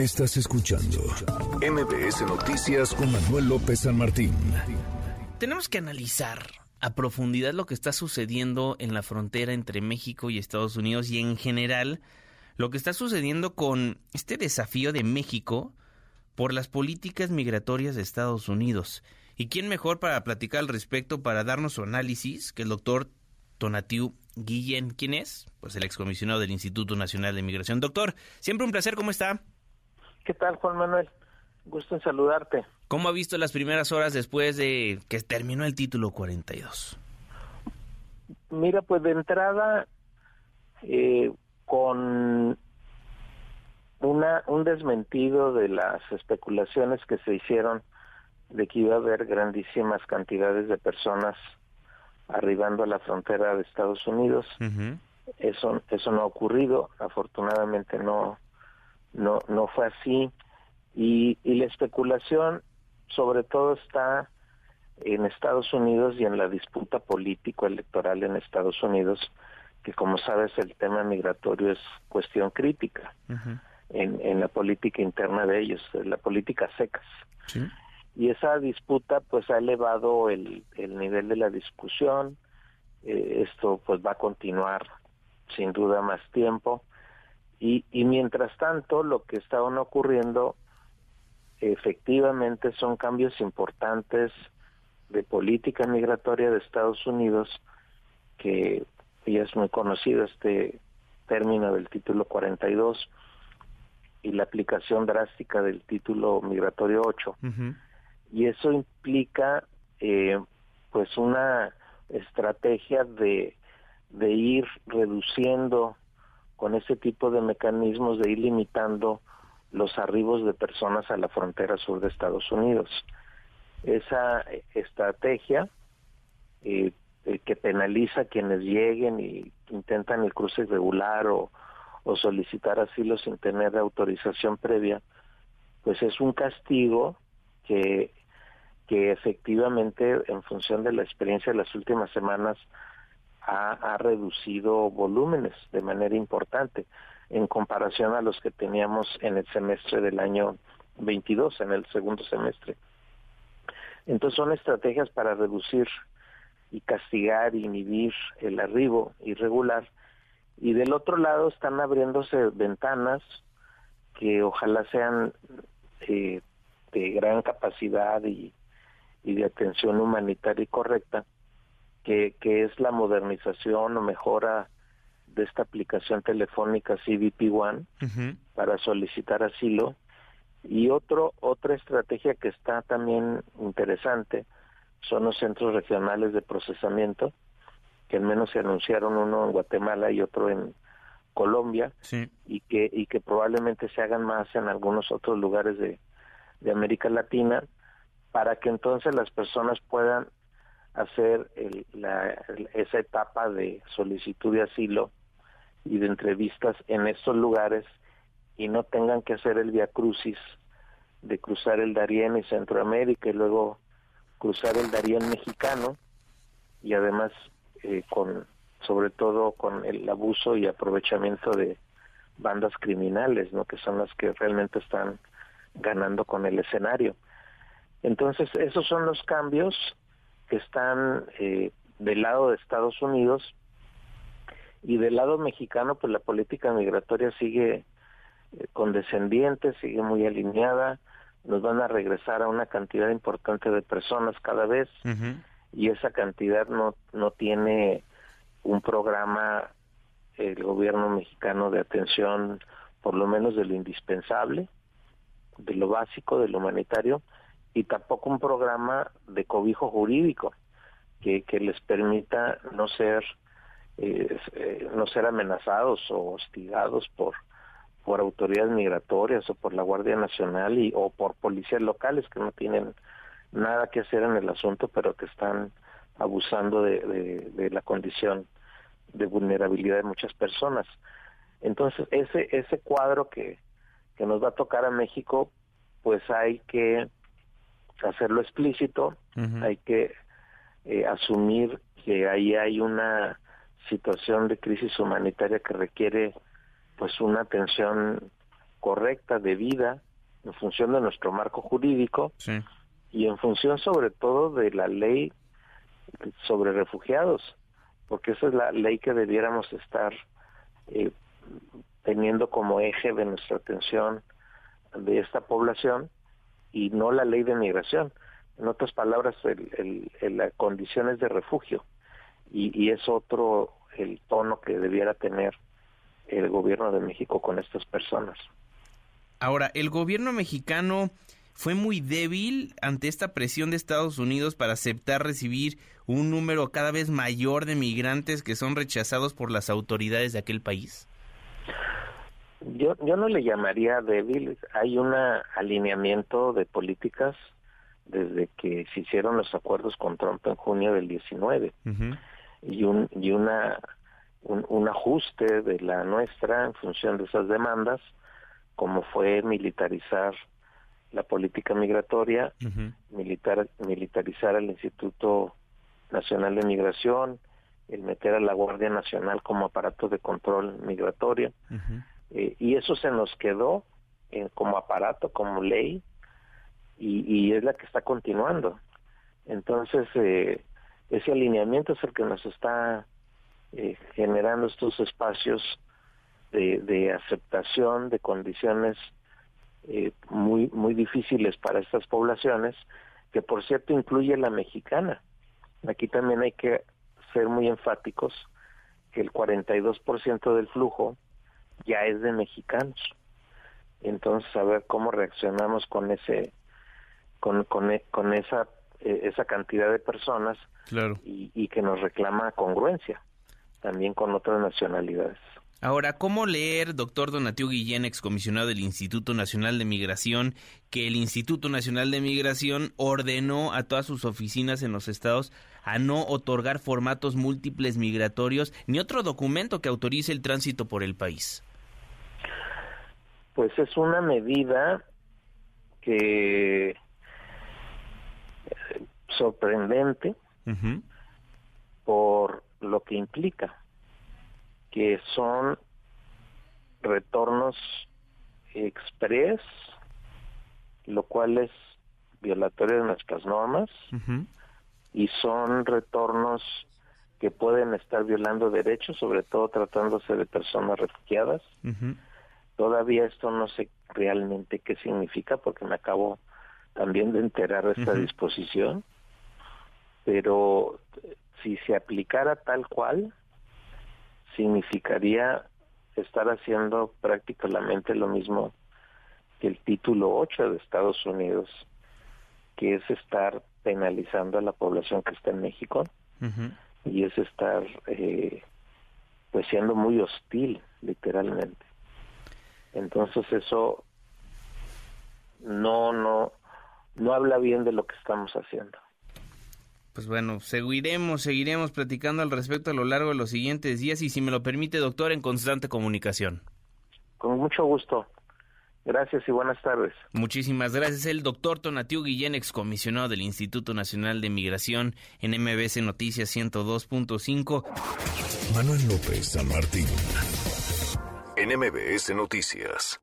Estás escuchando MBS Noticias con Manuel López San Martín. Tenemos que analizar a profundidad lo que está sucediendo en la frontera entre México y Estados Unidos y en general lo que está sucediendo con este desafío de México por las políticas migratorias de Estados Unidos. ¿Y quién mejor para platicar al respecto, para darnos su análisis, que el doctor Tonatiu Guillén? ¿Quién es? Pues el excomisionado del Instituto Nacional de Migración. Doctor, siempre un placer, ¿cómo está? ¿Qué tal, Juan Manuel? Gusto en saludarte. ¿Cómo ha visto las primeras horas después de que terminó el título 42? Mira, pues de entrada, eh, con una, un desmentido de las especulaciones que se hicieron de que iba a haber grandísimas cantidades de personas arribando a la frontera de Estados Unidos. Eso eso no ha ocurrido, afortunadamente no no no fue así. Y, y la especulación sobre todo está en Estados Unidos y en la disputa político electoral en Estados Unidos que como sabes el tema migratorio es cuestión crítica en, en la política interna de ellos, en la política secas. Y esa disputa pues ha elevado el, el nivel de la discusión, eh, esto pues va a continuar sin duda más tiempo y, y mientras tanto, lo que está ocurriendo efectivamente son cambios importantes de política migratoria de Estados Unidos, que ya es muy conocido este término del título 42 y la aplicación drástica del título migratorio 8. Y eso implica eh, pues una estrategia de, de ir reduciendo con ese tipo de mecanismos de ir limitando los arribos de personas a la frontera sur de Estados Unidos. Esa estrategia eh, eh, que penaliza a quienes lleguen y intentan el cruce irregular o, o solicitar asilo sin tener autorización previa, pues es un castigo que, que efectivamente en función de la experiencia de las últimas semanas ha, reducido volúmenes de manera importante en comparación a los que teníamos en el semestre del año 22, en el segundo semestre. Entonces son estrategias para reducir y castigar, inhibir el arribo irregular. Y del otro lado están abriéndose ventanas que ojalá sean eh, de gran capacidad y, y de atención humanitaria y correcta que, que es la modernización o mejora de esta aplicación telefónica CBP One para solicitar asilo. Y otro otra estrategia que está también interesante son los centros regionales de procesamiento que al menos se anunciaron uno en Guatemala y otro en Colombia y que y que probablemente se hagan más en algunos otros lugares de, de América Latina para que entonces las personas puedan hacer la, esa etapa de solicitud de asilo y de entrevistas en estos lugares y no tengan que hacer el via crucis de cruzar el Darién y Centroamérica y luego cruzar el Darién mexicano y además eh, con sobre todo con el abuso y aprovechamiento de bandas criminales, ¿no? que son las que realmente están ganando con el escenario. Entonces, esos son los cambios que están eh, del lado de Estados Unidos y del lado mexicano pues la política migratoria sigue eh, condescendiente, sigue muy alineada, nos van a regresar a una cantidad importante de personas cada vez y esa cantidad no no tiene un programa el gobierno mexicano de atención por lo menos de lo indispensable, de lo básico, de lo humanitario y tampoco un programa de cobijo jurídico que, que les permita no ser eh, eh, no ser amenazados o hostigados por por autoridades migratorias o por la Guardia Nacional y o por policías locales que no tienen nada que hacer en el asunto pero que están abusando de, de, de la condición de vulnerabilidad de muchas personas. Entonces ese ese cuadro que que nos va a tocar a México pues hay que hacerlo explícito, hay que eh, asumir que ahí hay una situación de crisis humanitaria que requiere pues una atención correcta, debida, en función de nuestro marco jurídico y en función sobre todo de la ley sobre refugiados, porque esa es la ley que debiéramos estar eh, teniendo como eje de nuestra atención de esta población y no la ley de migración. En otras palabras, el, el, las condiciones de refugio. Y, y es otro el tono que debiera tener el gobierno de México con estas personas. Ahora, el gobierno mexicano fue muy débil ante esta presión de Estados Unidos para aceptar recibir un número cada vez mayor de migrantes que son rechazados por las autoridades de aquel país. Yo, yo no le llamaría débil, hay un alineamiento de políticas desde que se hicieron los acuerdos con Trump en junio del 19 y un y una un, ajuste de la nuestra en función de esas demandas como fue militarizar la política migratoria militar militarizar el Instituto Nacional de Migración el meter a la Guardia Nacional como aparato de control migratorio eh, y eso se nos quedó eh, como aparato, como ley, y, es la que está continuando. Entonces, eh, ese alineamiento es el que nos está generando estos espacios de, aceptación de condiciones muy, muy difíciles para estas poblaciones, que por cierto incluye la mexicana. Aquí también hay que ser muy enfáticos que el 42% del flujo ya es de mexicanos. Entonces, a ver cómo reaccionamos con ese, con, con, e, con esa, eh, esa cantidad de personas claro. y, y que nos reclama congruencia también con otras nacionalidades. Ahora, ¿cómo leer, doctor Donatiu Guillén, excomisionado del Instituto Nacional de Migración, que el Instituto Nacional de Migración ordenó a todas sus oficinas en los estados a no otorgar formatos múltiples migratorios ni otro documento que autorice el tránsito por el país? Pues es una medida que sorprendente por lo que implica, que son retornos express, lo cual es violatorio de nuestras normas, y son retornos que pueden estar violando derechos, sobre todo tratándose de personas refugiadas. Todavía esto no sé realmente qué significa porque me acabo también de enterar de esta disposición, pero si se aplicara tal cual, significaría estar haciendo prácticamente lo mismo que el título 8 de Estados Unidos, que es estar penalizando a la población que está en México y es estar eh, pues siendo muy hostil literalmente. Entonces eso no, no, no habla bien de lo que estamos haciendo. Pues bueno, seguiremos, seguiremos platicando al respecto a lo largo de los siguientes días y si me lo permite, doctor, en constante comunicación. Con mucho gusto. Gracias y buenas tardes. Muchísimas gracias. El doctor Tonatiu Guillén, excomisionado del Instituto Nacional de Migración en MBC Noticias 102.5. Manuel López San Martín en MBS Noticias.